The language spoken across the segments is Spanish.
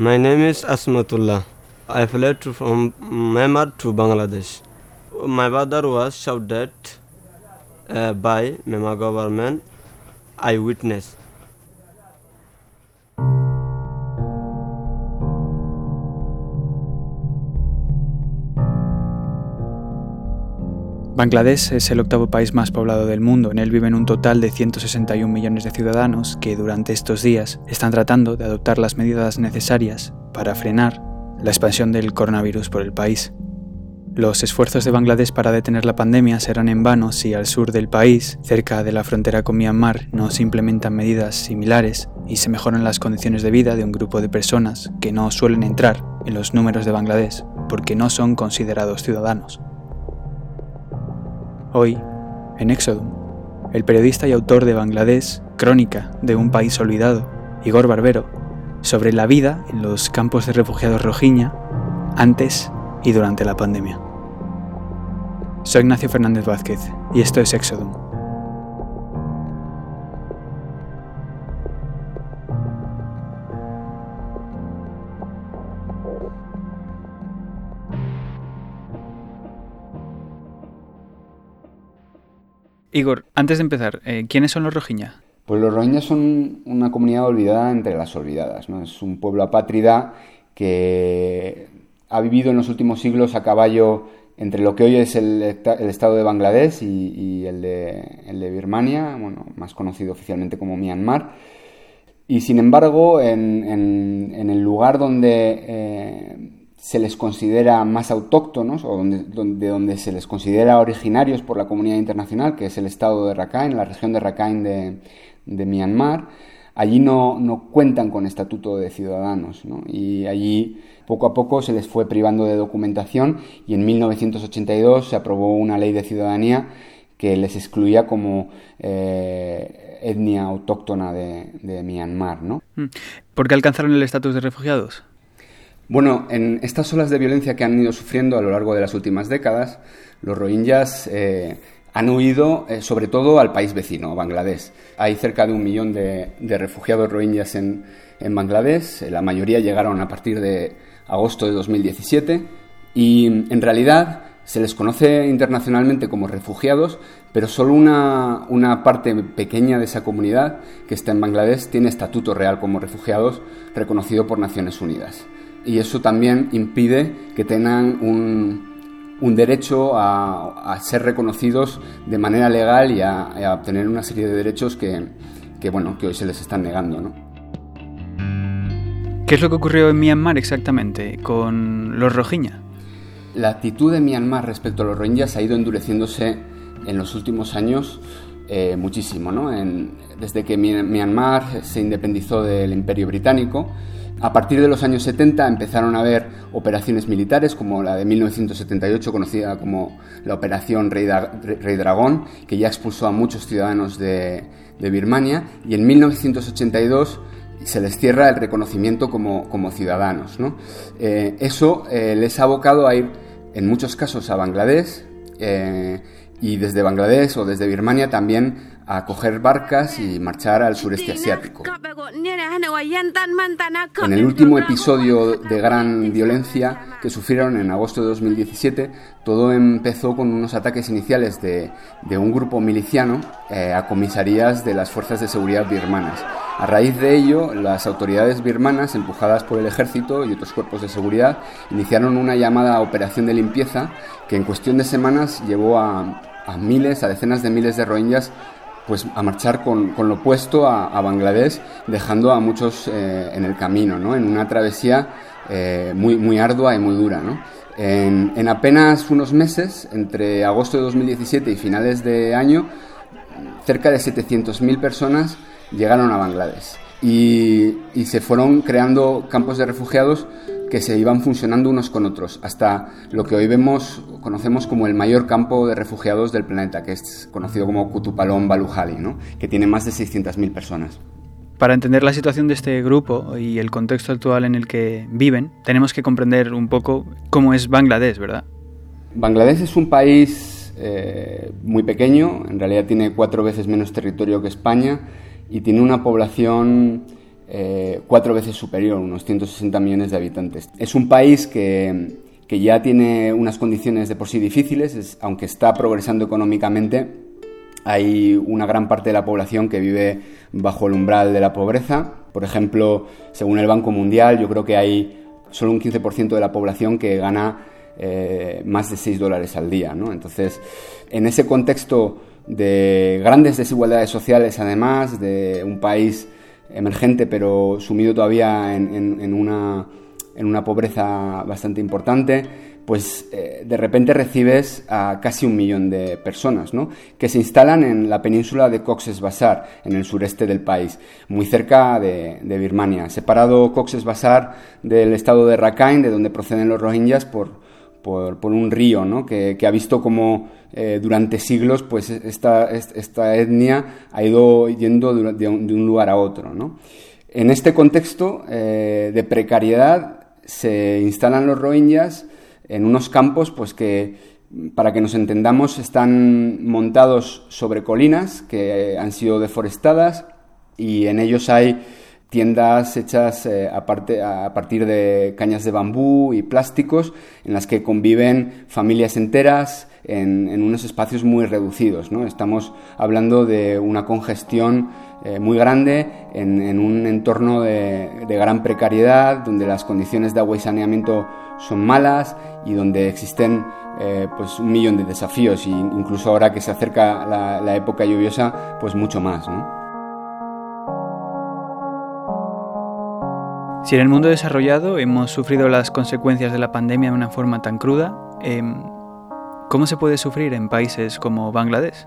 My name is Asmatullah. I fled from Myanmar to Bangladesh. My father was shot dead uh, by Myanmar government. I witnessed. Bangladesh es el octavo país más poblado del mundo. En él viven un total de 161 millones de ciudadanos que durante estos días están tratando de adoptar las medidas necesarias para frenar la expansión del coronavirus por el país. Los esfuerzos de Bangladesh para detener la pandemia serán en vano si al sur del país, cerca de la frontera con Myanmar, no se implementan medidas similares y se mejoran las condiciones de vida de un grupo de personas que no suelen entrar en los números de Bangladesh porque no son considerados ciudadanos. Hoy, en Exodum, el periodista y autor de Bangladesh, Crónica de un país olvidado, Igor Barbero, sobre la vida en los campos de refugiados Rojiña antes y durante la pandemia. Soy Ignacio Fernández Vázquez y esto es Exodum Igor, antes de empezar, eh, ¿quiénes son los rojiñas? Pues los rojiñas son una comunidad olvidada entre las olvidadas. Es un pueblo apátrida que ha vivido en los últimos siglos a caballo entre lo que hoy es el, estado de Bangladesh y, el, de, Birmania, bueno, más conocido oficialmente como Myanmar. Y sin embargo, en, el lugar donde eh, se les considera más autóctonos o donde, donde, se les considera originarios por la comunidad internacional, que es el estado de Rakhine, la región de Rakhine de, de Myanmar, allí no, no, cuentan con estatuto de ciudadanos ¿no? y allí poco a poco se les fue privando de documentación y en 1982 se aprobó una ley de ciudadanía que les excluía como eh, etnia autóctona de, de Myanmar. ¿no? Mm. ¿Por qué alcanzaron el estatus de refugiados? Bueno, en estas olas de violencia que han ido sufriendo a lo largo de las últimas décadas, los rohingyas eh, han huido eh, sobre todo al país vecino, Bangladesh. Hay cerca de un millón de, refugiados rohingyas en, en, Bangladesh, la mayoría llegaron a partir de agosto de 2017 y en realidad se les conoce internacionalmente como refugiados, pero solo una, una, parte pequeña de esa comunidad que está en Bangladesh tiene estatuto real como refugiados reconocido por Naciones Unidas y eso también impide que tengan un, un derecho a, a, ser reconocidos de manera legal y a, obtener una serie de derechos que, que, bueno, que hoy se les están negando. ¿no? ¿Qué es lo que ocurrió en Myanmar exactamente con los rojiñas? La actitud de Myanmar respecto a los rohingyas ha ido endureciéndose en los últimos años eh, muchísimo. ¿no? En, desde que Myanmar se independizó del Imperio Británico, a partir de los años 70 empezaron a haber operaciones militares como la de 1978 conocida como la Operación Rey, Dragón, que ya expulsó a muchos ciudadanos de, Birmania, y en 1982 se les cierra el reconocimiento como, como ciudadanos. ¿no? Eh, eso eh, les ha abocado a ir, en muchos casos, a Bangladesh, eh, y desde Bangladesh o desde Birmania también a coger barcas y marchar al sureste asiático. En el último episodio de gran violencia que sufrieron en agosto de 2017, todo empezó con unos ataques iniciales de, un grupo miliciano eh, a comisarías de las fuerzas de seguridad birmanas. A raíz de ello, las autoridades birmanas, empujadas por el ejército y otros cuerpos de seguridad, iniciaron una llamada operación de limpieza que en cuestión de semanas llevó a, a miles, a decenas de miles de rohingyas pues a marchar con, con lo opuesto a, Bangladesh, dejando a muchos eh, en el camino, ¿no? en una travesía eh, muy, muy ardua y muy dura. ¿no? En, en, apenas unos meses, entre agosto de 2017 y finales de año, cerca de 700.000 personas llegaron a Bangladesh y se fueron creando campos de refugiados que se iban funcionando unos con otros, hasta lo que hoy vemos, conocemos como el mayor campo de refugiados del planeta, que es conocido como Kutupalong Baluhali, ¿no? que tiene más de 600.000 personas. Para entender la situación de este grupo y el contexto actual en el que viven, tenemos que comprender un poco cómo es Bangladesh, ¿verdad? Bangladesh es un país eh, muy pequeño, en realidad tiene cuatro veces menos territorio que España y tiene una población eh, cuatro veces superior, unos 160 millones de habitantes. Es un país que, que ya tiene unas condiciones de por sí difíciles, aunque está progresando económicamente, hay una gran parte de la población que vive bajo el umbral de la pobreza. Por ejemplo, según el Banco Mundial, yo creo que hay solo un 15% de la población que gana eh, más de 6 dólares al día. Entonces, en ese contexto de grandes desigualdades sociales, además, de un país emergente pero sumido todavía en, una, en una pobreza bastante importante, pues eh, de repente recibes a casi un millón de personas, ¿no? Que se instalan en la península de Cox's Bazar, en el sureste del país, muy cerca de, Birmania, separado Cox's Bazar del estado de Rakhine, de donde proceden los rohingyas, por, por, un río, ¿no? Que, ha visto como eh, durante siglos, pues esta, esta, etnia ha ido yendo de un, lugar a otro. En este contexto eh, de precariedad se instalan los rohingyas en unos campos pues que para que nos entendamos están montados sobre colinas que han sido deforestadas y en ellos hay tiendas hechas eh, a, partir de cañas de bambú y plásticos en las que conviven familias enteras en, unos espacios muy reducidos. ¿no? Estamos hablando de una congestión eh, muy grande en, un entorno de, gran precariedad, donde las condiciones de agua y saneamiento son malas y donde existen eh, pues un millón de desafíos y incluso ahora que se acerca la, la época lluviosa, pues mucho más. ¿no? Si en el mundo desarrollado hemos sufrido las consecuencias de la pandemia de una forma tan cruda, em, ¿cómo se puede sufrir en países como Bangladesh?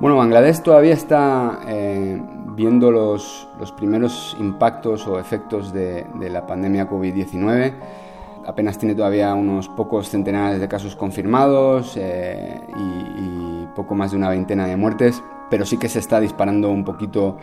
Bueno, Bangladesh todavía está eh, viendo los, primeros impactos o efectos de, la pandemia COVID-19. Apenas tiene todavía unos pocos centenares de casos confirmados eh, y poco más de una veintena de muertes, pero sí que se está disparando un poquito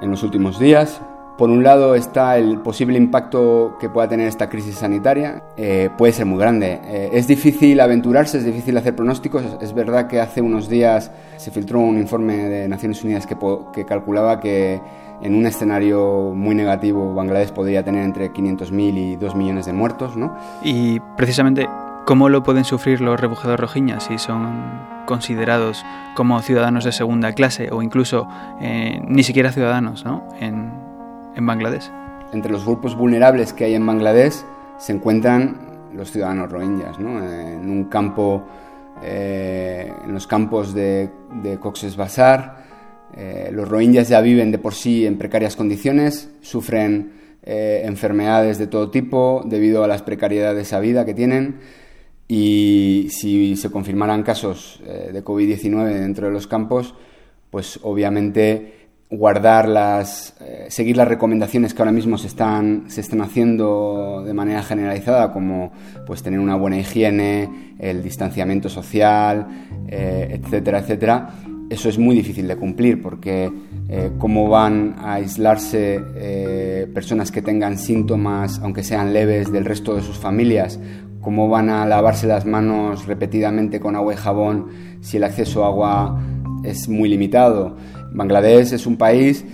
en los últimos días. Por un lado está el posible impacto que pueda tener esta crisis sanitaria, eh, puede ser muy grande. Eh, es difícil aventurarse, es difícil hacer pronósticos. Es verdad que hace unos días se filtró un informe de Naciones Unidas que, que calculaba que en un escenario muy negativo Bangladesh podría tener entre 500.000 y 2 millones de muertos. ¿no? Y precisamente, ¿cómo lo pueden sufrir los refugiados rojiñas si son considerados como ciudadanos de segunda clase o incluso eh, ni siquiera ciudadanos ¿no? en, en Bangladesh? Entre los grupos vulnerables que hay en Bangladesh se encuentran los ciudadanos rohingyas, ¿no? en un campo, eh, en los campos de, de Cox's Bazar. Eh, los rohingyas ya viven de por sí en precarias condiciones, sufren eh, enfermedades de todo tipo debido a las precariedades a vida que tienen y si se confirmaran casos de COVID-19 dentro de los campos, pues obviamente guardar las, eh, seguir las recomendaciones que ahora mismo se están, se están haciendo de manera generalizada, como pues tener una buena higiene, el distanciamiento social, eh, etcétera, etcétera, eso es muy difícil de cumplir porque eh, cómo van a aislarse personas que tengan síntomas, aunque sean leves, del resto de sus familias, cómo van a lavarse las manos repetidamente con agua y jabón si el acceso a agua es muy limitado. Bangladesh es un país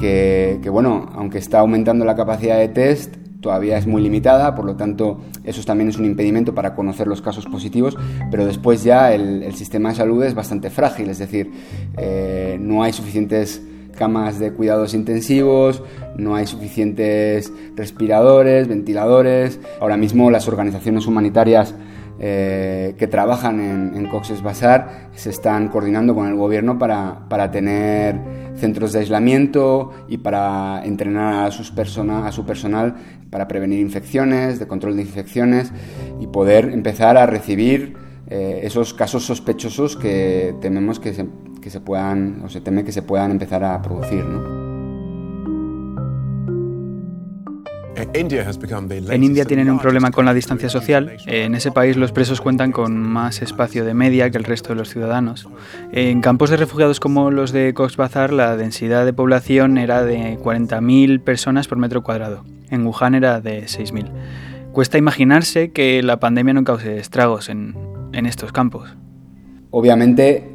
que, bueno, aunque está aumentando la capacidad de test, todavía es muy limitada, por lo tanto eso también es un impedimento para conocer los casos positivos, pero después ya el, sistema de salud es bastante frágil, es decir, eh, no hay suficientes camas de cuidados intensivos, no hay suficientes respiradores, ventiladores. Ahora mismo las organizaciones humanitarias eh, que trabajan en, Cox's Bazar se están coordinando con el gobierno para, para tener centros de aislamiento y para entrenar a, sus a su personal para prevenir infecciones, de control de infecciones y poder empezar a recibir eh, esos casos sospechosos que tememos que se, que se puedan o se teme que se puedan empezar a producir. ¿no? En India tienen un problema con la distancia social. En ese país los presos cuentan con más espacio de media que el resto de los ciudadanos. En campos de refugiados como los de Cox's Bazar, la densidad de población era de 40.000 personas por metro cuadrado. En Wuhan era de 6.000. Cuesta imaginarse que la pandemia no cause estragos en, en estos campos. Obviamente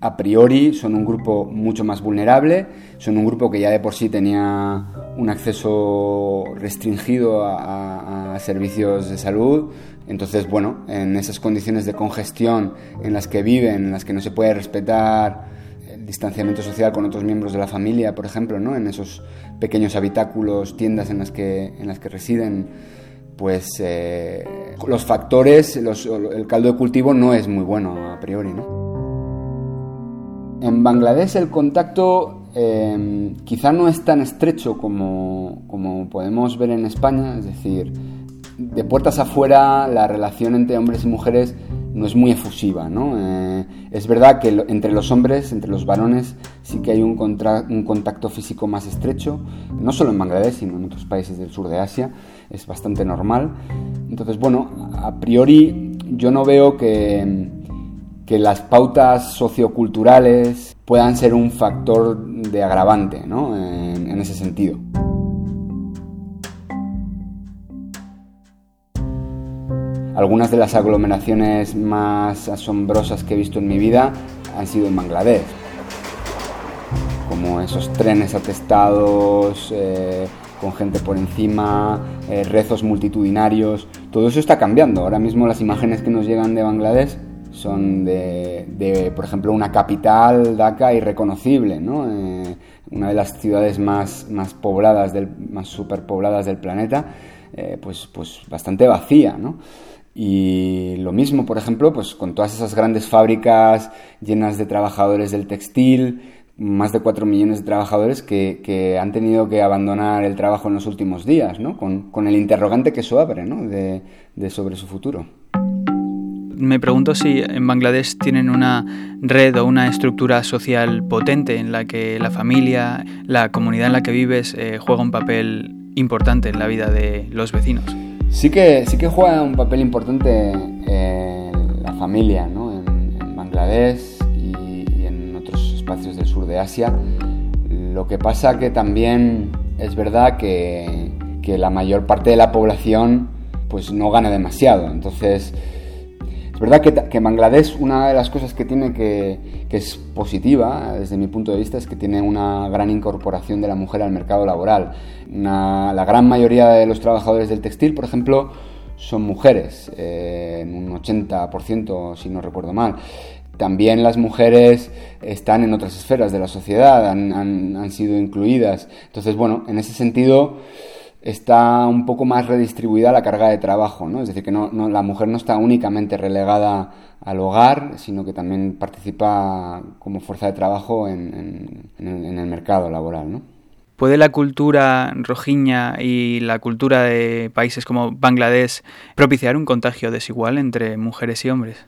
a priori son un grupo mucho más vulnerable, son un grupo que ya de por sí tenía un acceso restringido a, servicios de salud. Entonces, bueno, en esas condiciones de congestión en las que viven, en las que no se puede respetar el distanciamiento social con otros miembros de la familia, por ejemplo, ¿no? en esos pequeños habitáculos, tiendas en las que, en las que residen, pues eh, los factores, el caldo de cultivo no es muy bueno a priori. ¿no? En Bangladesh el contacto em, quizá no es tan estrecho como, podemos ver en España, es decir, de puertas afuera la relación entre hombres y mujeres no es muy efusiva. ¿no? Eh, es verdad que entre los hombres, entre los varones, sí que hay un, un, contacto físico más estrecho, no solo en Bangladesh, sino en otros países del sur de Asia, es bastante normal. Entonces, bueno, a priori yo no veo que que las pautas socioculturales puedan ser un factor de agravante ¿no? en, ese sentido. Algunas de las aglomeraciones más asombrosas que he visto en mi vida han sido en Bangladesh, como esos trenes atestados, eh, con gente por encima, eh, rezos multitudinarios, todo eso está cambiando. Ahora mismo las imágenes que nos llegan de Bangladesh son de, por ejemplo, una capital, Dhaka, irreconocible, ¿no? Eh, una de las ciudades más, más pobladas, del, más superpobladas del planeta, eh, pues, pues bastante vacía, ¿no? Y lo mismo, por ejemplo, pues con todas esas grandes fábricas llenas de trabajadores del textil, más de 4 millones de trabajadores que, han tenido que abandonar el trabajo en los últimos días, ¿no? Con, el interrogante que eso abre, ¿no? de sobre su futuro me pregunto si en Bangladesh tienen una red o una estructura social potente en la que la familia, la comunidad en la que vives eh, juega un papel importante en la vida de los vecinos. Sí que, sí que juega un papel importante la familia ¿no? en, Bangladesh y, en otros espacios del sur de Asia. Lo que pasa que también es verdad que, que la mayor parte de la población pues no gana demasiado. Entonces, es verdad que, que, Bangladesh, una de las cosas que tiene que, que, es positiva, desde mi punto de vista, es que tiene una gran incorporación de la mujer al mercado laboral. la gran mayoría de los trabajadores del textil, por ejemplo, son mujeres, eh, un 80%, si no recuerdo mal. También las mujeres están en otras esferas de la sociedad, han, han, han sido incluidas. Entonces, bueno, en ese sentido está un poco más redistribuida la carga de trabajo, ¿no? Es decir, que no, la mujer no está únicamente relegada al hogar, sino que también participa como fuerza de trabajo en, el mercado laboral, ¿no? ¿Puede la cultura rojiña y la cultura de países como Bangladesh propiciar un contagio desigual entre mujeres y hombres?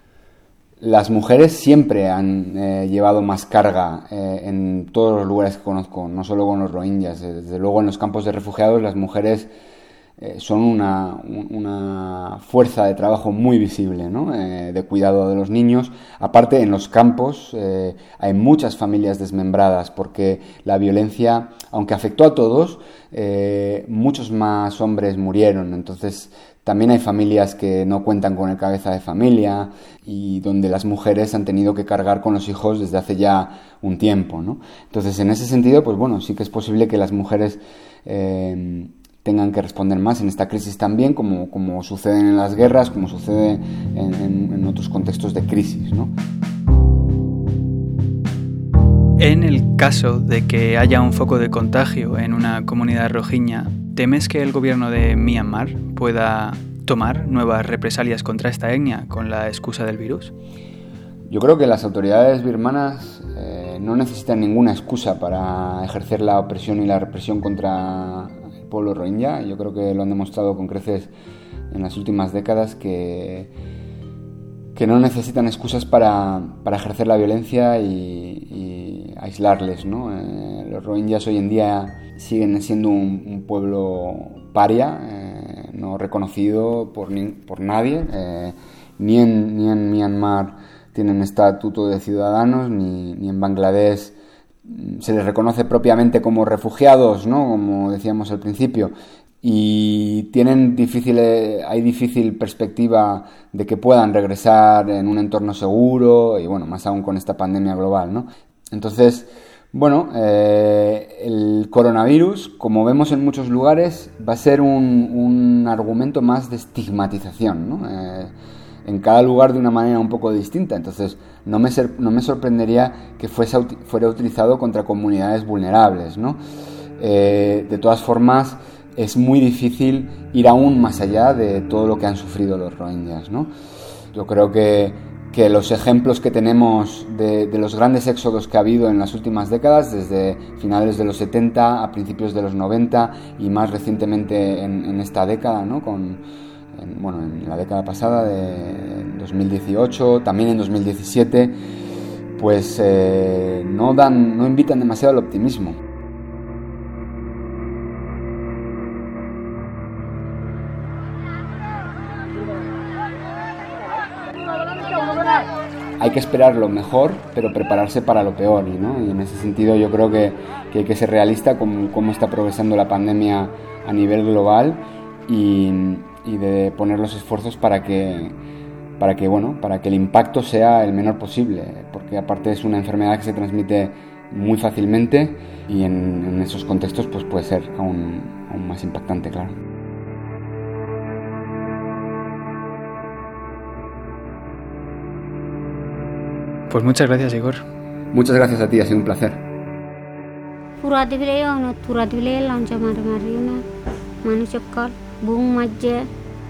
Las mujeres siempre han eh, llevado más carga eh, en todos los lugares que conozco, no solo con los rohingyas. Eh, desde luego en los campos de refugiados las mujeres son una, una, fuerza de trabajo muy visible, ¿no? de cuidado de los niños. Aparte, en los campos hay muchas familias desmembradas porque la violencia, aunque afectó a todos, muchos más hombres murieron. Entonces, también hay familias que no cuentan con el cabeza de familia y donde las mujeres han tenido que cargar con los hijos desde hace ya un tiempo, ¿no? Entonces, en ese sentido, pues bueno, sí que es posible que las mujeres eh, tengan que responder más en esta crisis también, como, como sucede en las guerras, como sucede en, en otros contextos de crisis, ¿no? En el caso de que haya un foco de contagio en una comunidad rojiña, ¿temes que el gobierno de Myanmar pueda tomar nuevas represalias contra esta etnia con la excusa del virus? Yo creo que las autoridades birmanas eh, no necesitan ninguna excusa para ejercer la opresión y la represión contra pueblo rohingya. Yo creo que lo han demostrado con creces en las últimas décadas que, que no necesitan excusas para, ejercer la violencia y, aislarles. ¿no? Eh, los rohingyas hoy en día siguen siendo un, pueblo paria. Eh, no reconocido por, por nadie, eh, ni, en, ni en Myanmar tienen estatuto de ciudadanos, ni, ni, en Bangladesh se les reconoce propiamente como refugiados, ¿no? como decíamos al principio, y tienen difícil, hay difícil perspectiva de que puedan regresar en un entorno seguro y bueno, más aún con esta pandemia global, ¿no? Entonces, bueno, eh, el coronavirus, como vemos en muchos lugares, va a ser un, argumento más de estigmatización, ¿no? Eh, en cada lugar de una manera un poco distinta. Entonces, no me, sorprendería que fuese, fuera utilizado contra comunidades vulnerables, ¿no? Eh, de todas formas, es muy difícil ir aún más allá de todo lo que han sufrido los rohingyas. Yo creo que, que los ejemplos que tenemos de, de, los grandes éxodos que ha habido en las últimas décadas, desde finales de los 70 a principios de los 90 y más recientemente en, en esta década, ¿no? Con, en, bueno, en la década pasada, de 2018, también en 2017, pues eh, no, dan, no invitan demasiado al optimismo. hay que esperar lo mejor, pero prepararse para lo peor. ¿no? Y en ese sentido yo creo que, que hay que ser realista con cómo está progresando la pandemia a nivel global y, y, de poner los esfuerzos para que, para, que, bueno, para que el impacto sea el menor posible, porque aparte es una enfermedad que se transmite muy fácilmente y en, en esos contextos pues puede ser aún, aún más impactante, claro. Pues muchas gracias, Igor. Muchas gracias a ti, ha sido un placer.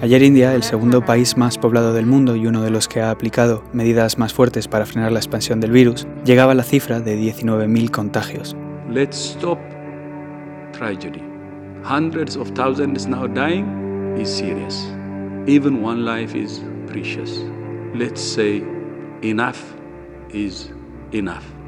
Ayer India, el segundo país más poblado del mundo y uno de los que ha aplicado medidas más fuertes para frenar la expansión del virus, llegaba a la cifra de 19.000 contagios. Let's stop tragedy. Hundreds of thousands now dying is serious. Even one life is precious. Let's say enough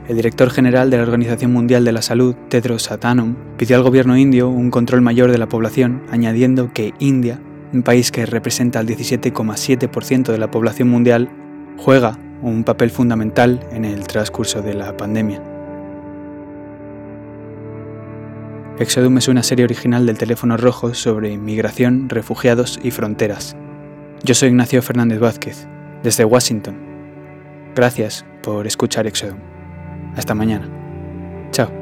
el director general de la Organización Mundial de la Salud, Tedros Adhanom, pidió al gobierno indio un control mayor de la población, añadiendo que India, un país que representa el 17,7% de la población mundial, juega un papel fundamental en el transcurso de la pandemia. Exodum es una serie original del teléfono rojo sobre inmigración, refugiados y fronteras. Yo soy Ignacio Fernández Vázquez, desde Washington. Gracias por escuchar Exodum. Hasta mañana. Chao.